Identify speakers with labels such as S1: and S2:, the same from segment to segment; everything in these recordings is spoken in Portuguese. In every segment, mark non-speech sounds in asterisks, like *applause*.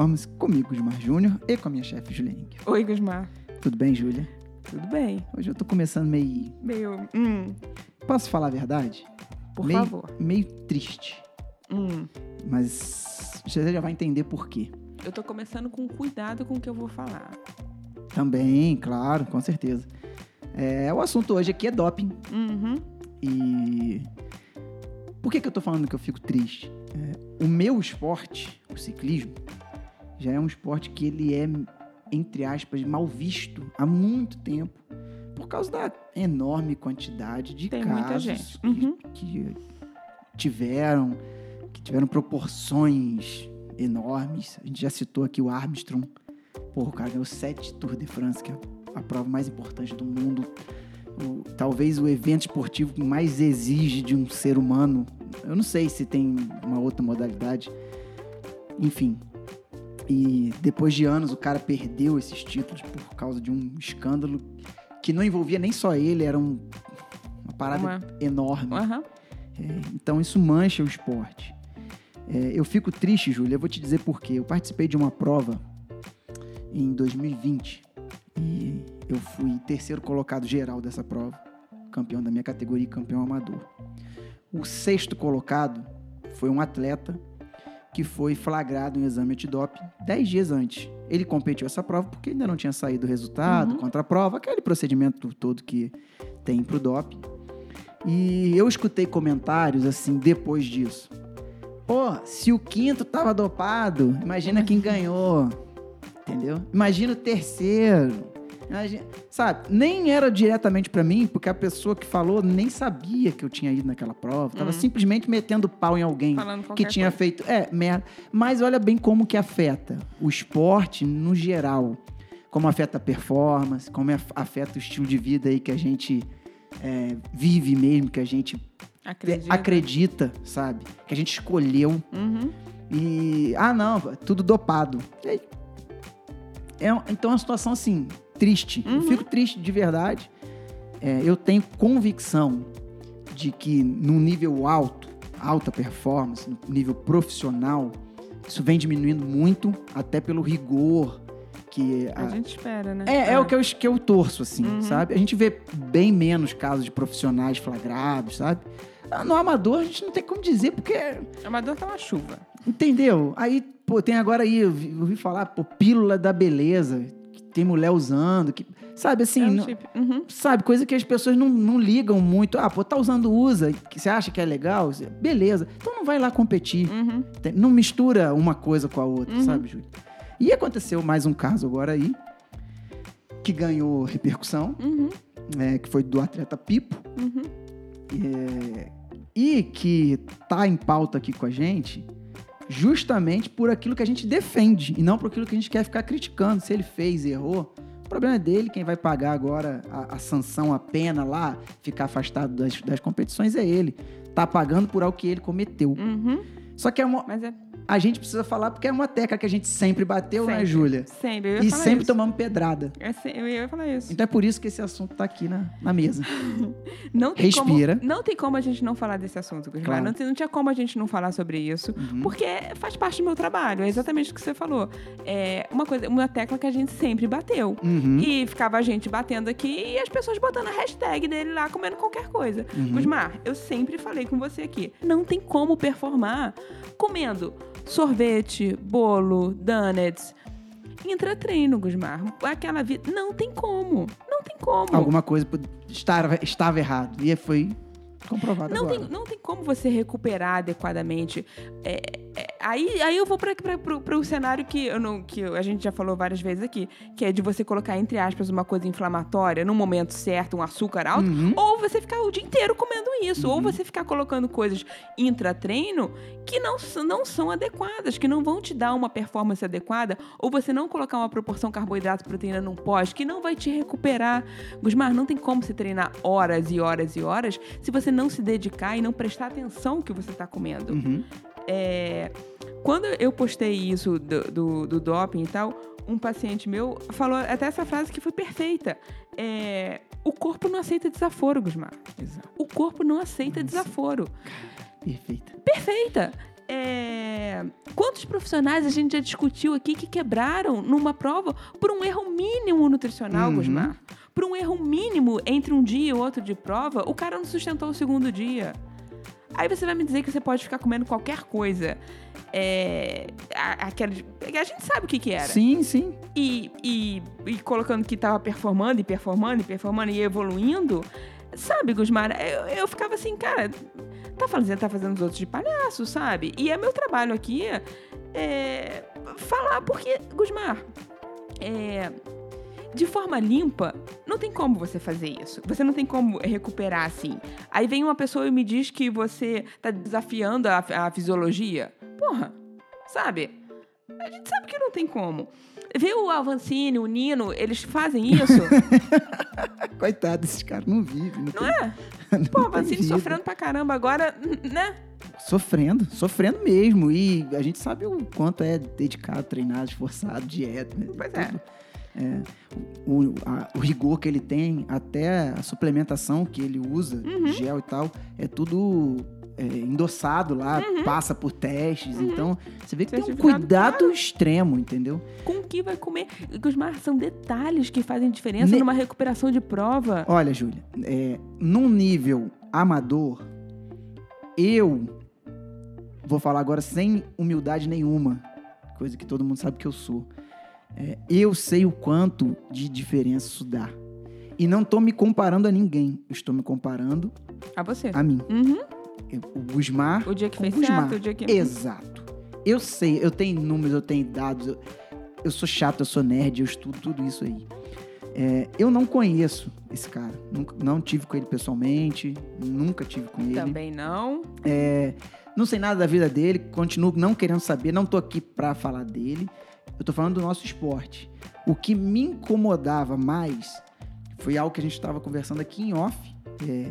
S1: Performance, comigo, Gilmar Júnior, e com a minha chefe, Julia Henck.
S2: Oi, Gusmar.
S1: Tudo bem, Júlia?
S2: Tudo bem?
S1: Hoje eu tô começando meio...
S2: Meio. Hum,
S1: Posso falar a verdade?
S2: por
S1: meio,
S2: favor.
S1: Meio triste,
S2: Hum.
S1: mas você já vai entender por quê.
S2: Eu tô começando com cuidado com o que eu vou falar.
S1: Também, claro, com certeza. É, o assunto hoje aqui é doping.
S2: Uhum.
S1: E por que, que eu tô falando que eu fico triste? É, o meu esporte, o ciclismo, já é um esporte que ele é, entre aspas, mal visto há muito tempo. Por causa da enorme quantidade de
S2: Tem
S1: casos
S2: gente.
S1: que-
S2: Uhum.
S1: que tiveram, que tiveram proporções enormes. A gente já citou aqui o Armstrong. Porra, o cara ganhou sete Tour de France, que é a prova mais importante do mundo. O- talvez o evento esportivo que mais exige de um ser humano. Eu não sei se tem uma outra modalidade. Enfim. E depois de anos o cara perdeu esses títulos por causa de um escândalo que não envolvia nem só ele, era um- uma parada
S2: Uma-
S1: enorme.
S2: Aham.
S1: É, então isso mancha o esporte. É, eu fico triste, Júlia, eu vou te dizer por quê. Eu participei de uma prova em 2020 e eu fui terceiro colocado geral dessa prova, campeão da minha categoria, e campeão amador. O sexto colocado foi um atleta que foi flagrado em exame antidoping 10 dias antes. Ele competiu essa prova porque ainda não tinha saído o resultado
S2: Uhum.
S1: contra a prova, aquele procedimento todo que tem pro doping. E eu escutei comentários assim depois disso. Pô, se o quinto tava dopado, imagina quem *laughs* ganhou. Entendeu? Imagina o terceiro. Sabe? Nem era diretamente pra mim, porque a pessoa que falou nem sabia que eu tinha ido naquela prova. Tava
S2: Hum.
S1: simplesmente metendo pau em alguém que tinha
S2: coisa.
S1: feito. É, merda. Mas olha bem como que afeta o esporte no geral. Como afeta a performance, como af- afeta o estilo de vida aí que a gente é, vive mesmo, que a gente
S2: Acredito.
S1: acredita, sabe? Que a gente escolheu.
S2: Uhum.
S1: E. Ah, não, tudo dopado. É, então é uma situação assim, triste. Eu
S2: Uhum.
S1: fico triste de verdade. É, eu tenho convicção de que num nível alto, alta performance, no nível profissional, isso vem diminuindo muito, até pelo rigor que
S2: A
S1: a-
S2: gente espera, né?
S1: é, é
S2: Ah.
S1: o que eu, que eu torço, assim,
S2: Uhum.
S1: sabe? A gente vê bem menos casos de profissionais flagrados, sabe? Ah, No amador, a gente não tem como dizer, porque.
S2: Amador tá uma chuva.
S1: Entendeu? Aí, pô, tem agora aí, eu vi, eu ouvi falar, pô, pílula da beleza, tem mulher usando, que. Sabe assim,
S2: é um
S1: não-.
S2: Uhum.
S1: sabe, coisa que as pessoas não, não ligam muito. Ah, pô, tá usando, usa, que você acha que é legal, beleza. Então não vai lá competir.
S2: Uhum.
S1: Não mistura uma coisa com a outra,
S2: Uhum.
S1: sabe, Júlio? E aconteceu mais um caso agora aí, que ganhou repercussão,
S2: Uhum.
S1: é, que foi do atleta Pipo,
S2: Uhum.
S1: é, e que tá em pauta aqui com a gente, justamente por aquilo que a gente defende, e não por aquilo que a gente quer ficar criticando. Se ele fez, errou, o problema é dele, quem vai pagar agora a, a sanção, a pena lá, ficar afastado das, das competições é ele. Tá pagando por algo que ele cometeu.
S2: Uhum.
S1: Só que é uma,
S2: Mas é
S1: a gente precisa falar porque é uma tecla que a gente sempre bateu, né,
S2: Sempre.
S1: Júlia?
S2: sempre. Eu ia
S1: E sempre
S2: isso.
S1: tomamos pedrada.
S2: É Eu ia falar isso.
S1: Então é por isso que esse assunto tá aqui na, na mesa. *laughs*
S2: Não tem
S1: Respira.
S2: Como, não tem como a gente não falar desse assunto, Gusmar.
S1: Claro.
S2: Não, tem- não tinha como a gente não falar sobre isso.
S1: Uhum.
S2: Porque faz parte do meu trabalho. É exatamente o que você falou. É uma coisa, uma tecla que a gente sempre bateu.
S1: Uhum.
S2: E ficava a gente batendo aqui e as pessoas botando a hashtag dele lá comendo qualquer coisa.
S1: Uhum.
S2: Gusmar, eu sempre falei com você aqui. Não tem como performar comendo sorvete, bolo, donuts. Intratreino, Gusmar. Aquela vida. Não tem como. Não tem como.
S1: Alguma coisa estava, estava errado. E foi comprovado
S2: Não
S1: agora.
S2: tem, não tem como você recuperar adequadamente. É, é, aí, aí eu vou para o cenário que, eu não, que a gente já falou várias vezes aqui, que é de você colocar, entre aspas, uma coisa inflamatória no momento certo, um açúcar alto,
S1: Uhum.
S2: ou você ficar o dia inteiro comendo isso, ou você ficar colocando coisas intratreino que não, não são adequadas, que não vão te dar uma performance adequada, ou você não colocar uma proporção carboidrato-proteína num pós, que não vai te recuperar. Gusmar, não tem como você treinar horas e horas e horas se você não se dedicar e não prestar atenção no que você está comendo.
S1: Uhum.
S2: É, quando eu postei isso do, do, do doping e tal, um paciente meu falou até essa frase que foi perfeita. É, o corpo não aceita desaforo, Gusmar.
S1: Exato.
S2: O corpo não aceita desaforo.
S1: Perfeita.
S2: Perfeita. é, quantos profissionais a gente já discutiu aqui que quebraram numa prova por um erro mínimo nutricional,
S1: Uhum.
S2: Gusmar? Por um erro mínimo entre um dia e outro de prova, o cara não sustentou o segundo dia. Aí você vai me dizer que você pode ficar comendo qualquer coisa. É, aquela de- a gente sabe o que, que era.
S1: Sim, sim.
S2: E, e, e colocando que tava performando e performando e performando e evoluindo. Sabe, Gusmar, eu, eu ficava assim, cara, tá fazendo, tá fazendo os outros de palhaço, sabe? E é meu trabalho aqui é, falar, porque, Gusmar, é, de forma limpa, não tem como você fazer isso. Você não tem como recuperar assim. Aí vem uma pessoa e me diz que você tá desafiando a, a fisiologia. Porra, sabe? A gente sabe que não tem como. Vê o Avancini, o Nino, eles fazem isso, *laughs*
S1: Coitado desses caras, não vivem.
S2: não é? *laughs* Pô,
S1: tem
S2: Avancini sofrendo pra caramba agora, né?
S1: Sofrendo, sofrendo mesmo. E a gente sabe o quanto é dedicado, treinado, esforçado, dieta. né?
S2: Pois é.
S1: Tudo. É, o, a- o rigor que ele tem, até a suplementação que ele usa,
S2: Uhum.
S1: gel e tal, é tudo é, endossado lá, passa por testes. Então, você vê que tem um
S2: Uhum.
S1: Cuidado extremo, entendeu?
S2: Com o que vai comer? Gusmar, são detalhes que fazem diferença
S1: Ne-
S2: numa recuperação de prova.
S1: Olha, Júlia, é, num nível amador, eu vou falar agora sem humildade nenhuma, coisa que todo mundo sabe que eu sou. É, eu sei o quanto de diferença isso dá. E não tô me comparando a ninguém, eu estou me comparando
S2: A você.
S1: a mim.
S2: Uhum.
S1: Eu- o Gusmar
S2: O dia que fez
S1: o Gusmar.
S2: certo, o dia que...
S1: Exato. Eu sei, eu tenho números, eu tenho dados, eu, eu sou chato, eu sou nerd, eu estudo tudo isso aí. É, eu não conheço esse cara, nunca- não tive com ele pessoalmente, nunca tive com ele.
S2: Também não.
S1: Não sei nada da vida dele, continuo não querendo saber, não tô aqui pra falar dele. Eu tô falando do nosso esporte. O que me incomodava mais foi algo que a gente estava conversando aqui em off. É,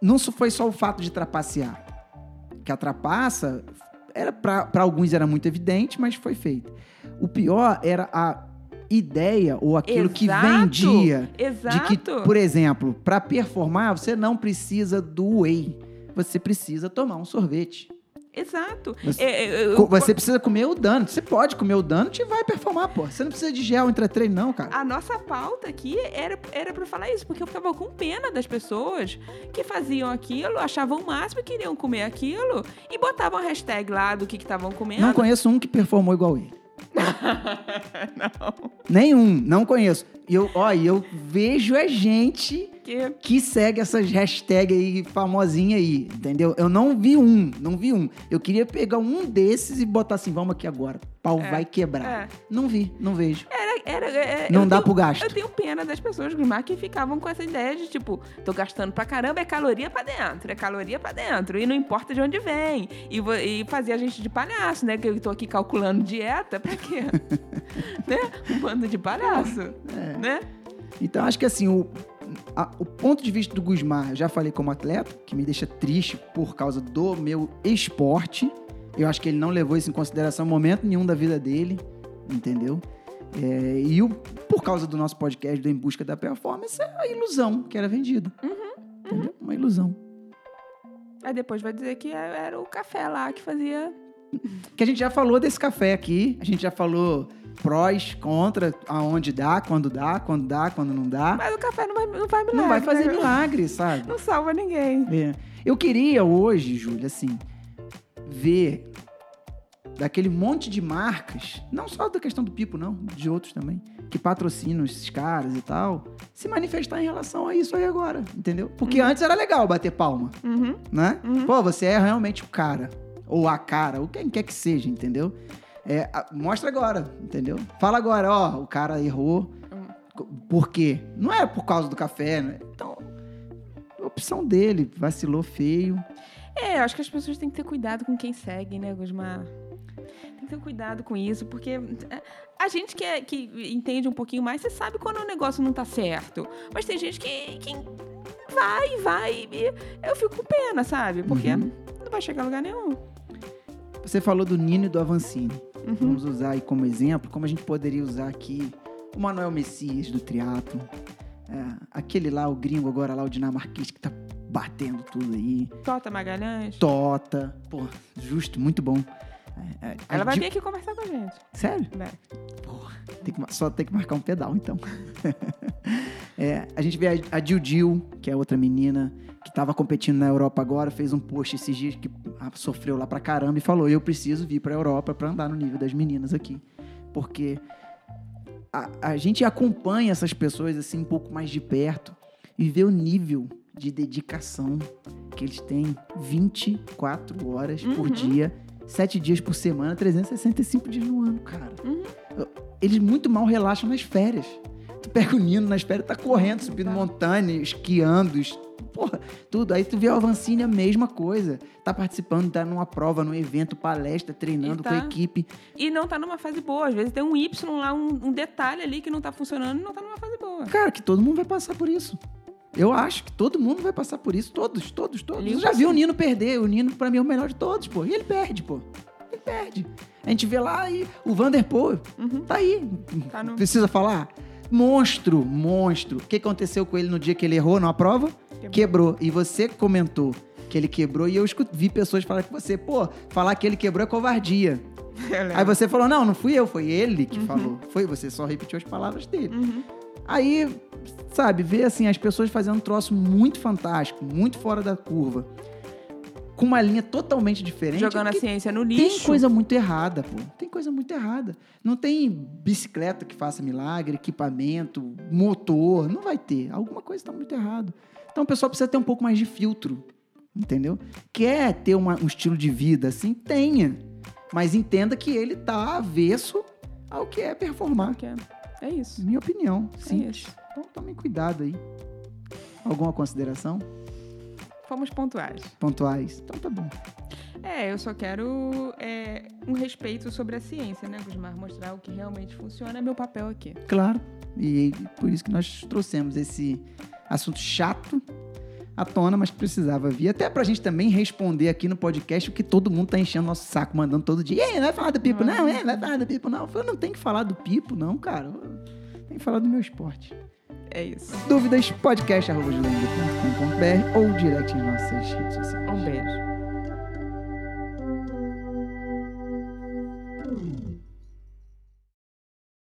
S1: não foi só o fato de trapacear. Que a trapaça, era pra pra alguns era muito evidente, mas foi feita. O pior era a ideia ou aquilo que
S2: Exato,
S1: vendia
S2: Exato.
S1: de que, por exemplo, para performar, você não precisa do whey. Você precisa tomar um sorvete.
S2: Exato.
S1: Você-
S2: É, é, eu-
S1: Você precisa comer o dano. Você pode comer o dano e vai performar, pô. Você não precisa de gel entre treino, não, cara.
S2: A nossa pauta aqui era, era pra falar isso, porque eu ficava com pena das pessoas que faziam aquilo, achavam o máximo, queriam comer aquilo e botavam a hashtag lá do que que estavam comendo.
S1: Não conheço um que performou igual ele. *laughs*
S2: Não.
S1: Nenhum, não conheço. E eu, ó, eu vejo a gente
S2: Que...
S1: que segue essas hashtags aí famosinha aí, entendeu? Eu não vi um, não vi um. Eu queria pegar um desses e botar assim, vamos aqui agora. Pau
S2: É,
S1: vai quebrar.
S2: é.
S1: Não vi, não vejo.
S2: Era, era, é,
S1: Não
S2: eu
S1: dá
S2: tenho-
S1: pro gasto.
S2: Eu tenho pena das pessoas, Gusmar, que ficavam com essa ideia de, tipo, tô gastando pra caramba, é caloria pra dentro, é caloria pra dentro, e não importa de onde vem. E, e fazia a gente de palhaço, né? Que eu tô aqui calculando dieta, pra quê? *laughs* né? Um bando de palhaço,
S1: É.
S2: né?
S1: Então, acho que assim, o, a- o ponto de vista do Gusmar, eu já falei como atleta, que me deixa triste por causa do meu esporte. Eu acho que ele não levou isso em consideração em momento nenhum da vida dele, entendeu? É, e o, por causa do nosso podcast do Em Busca da Performance, é a ilusão que era vendida. Entendeu? Uma ilusão.
S2: Aí depois vai dizer que é- era o café lá que fazia. *laughs*
S1: Que a gente já falou desse café aqui, a gente já falou prós, contra, aonde dá, quando dá, quando dá, quando não dá.
S2: Mas o café não vai, não faz milagre.
S1: Não vai fazer
S2: né?
S1: milagre, *laughs* sabe?
S2: Não salva ninguém.
S1: É. Eu queria hoje, Júlia, assim, ver daquele monte de marcas, não só da questão do Pipo, não, de outros também, que patrocinam esses caras e tal, se manifestar em relação a isso aí agora, entendeu? Porque antes era legal bater palma,
S2: Uhum.
S1: né?
S2: Uhum.
S1: Pô, você é realmente o cara, ou a cara, ou quem quer que seja, entendeu? É, mostra agora, entendeu? Fala agora, ó, o cara errou, por quê? Não é por causa do café, né? Então, opção dele, vacilou feio.
S2: É, acho que as pessoas têm que ter cuidado com quem segue, né, Gusmar? Tem que ter cuidado com isso, porque é, a gente que, é- que entende um pouquinho mais, você sabe quando o negócio não tá certo. Mas tem gente que, que vai, vai, e eu fico com pena, sabe? Porque
S1: Uhum.
S2: não vai chegar a lugar nenhum.
S1: Você falou do Nino e do Avancini.
S2: Uhum.
S1: Vamos usar aí como exemplo, como a gente poderia usar aqui o Manuel Messias do triatlo. É, aquele lá, o gringo agora lá, o dinamarquês, que tá batendo tudo aí.
S2: Tota Magalhães.
S1: Tota. Pô, justo, muito bom. É, é,
S2: Ela
S1: a
S2: vai
S1: Di-
S2: vir aqui conversar com a gente.
S1: Sério?
S2: Vai.
S1: Porra, tem que só tem que marcar um pedal, então. *laughs* É, a gente vê a, a Dil Dil, que é outra menina que estava competindo na Europa agora, fez um post esses dias que ah, sofreu lá pra caramba e falou: Eu preciso vir pra Europa pra andar no nível das meninas aqui. Porque a, a gente acompanha essas pessoas assim um pouco mais de perto e vê o nível de dedicação que eles têm 24 horas por
S2: Uhum.
S1: dia, 7 dias por semana, 365 dias no ano, cara.
S2: Uhum.
S1: Eles muito mal relaxam nas férias. Pega o Nino nas férias, tá correndo, subindo
S2: Tá.
S1: montanha, esquiando, es- porra, tudo. Aí tu vê o Avancini, a mesma coisa. Tá participando, tá numa prova, num evento, palestra, treinando
S2: E
S1: com a
S2: tá.
S1: equipe.
S2: E não tá numa fase boa. Às vezes tem um Y lá, um, um detalhe ali que não tá funcionando e não tá numa fase boa.
S1: Cara, que todo mundo vai passar por isso. Eu acho que todo mundo vai passar por isso. Todos, todos, todos. Eu já viu o. Nino perder. O Nino, pra mim, é o melhor de todos, pô. E ele perde, pô. Ele perde. A gente vê lá e o Vanderpool
S2: Uhum.
S1: tá aí.
S2: Tá no-
S1: Precisa falar? Monstro, monstro. O que aconteceu com ele no dia que ele errou numa prova? Quebrou. E você comentou que ele quebrou e eu vi pessoas falar com você, pô, falar que ele quebrou é covardia.
S2: Eu *laughs* lembro.
S1: Aí você falou, não, não fui eu, foi ele que falou. Foi você, só repetiu as palavras dele.
S2: Uhum.
S1: Aí, sabe, ver assim, as pessoas fazendo um troço muito fantástico, muito fora da curva, com uma linha totalmente diferente.
S2: Jogando a ciência no
S1: tem
S2: lixo.
S1: coisa muito errada, pô. Tem coisa muito errada. Não tem bicicleta que faça milagre, equipamento, motor. Não vai ter. Alguma coisa está muito errado. Então o pessoal precisa ter um pouco mais de filtro. Entendeu? Quer ter uma- um estilo de vida assim? Tenha. Mas entenda que ele tá avesso ao que é performar.
S2: Que é- É isso.
S1: Minha opinião.
S2: É
S1: Simples.
S2: isso.
S1: Então tomem cuidado aí. Alguma consideração?
S2: Fomos pontuais.
S1: Pontuais? Então tá bom.
S2: É, eu só quero é, um respeito sobre a ciência, né, Gusmar? Mostrar o que realmente funciona é meu papel aqui.
S1: Claro. E por isso que nós trouxemos esse assunto chato à tona, mas precisava vir. Até pra gente também responder aqui no podcast o que todo mundo tá enchendo nosso saco, mandando todo dia. E aí, vai falar do Pipo? Não, é, vai falar do Pipo, não. Eu não tenho que falar do Pipo, não, cara. Tenho que falar do meu esporte.
S2: É isso.
S1: Dúvidas, podcast.com.br ou direct em nossas redes sociais.
S2: Um beijo.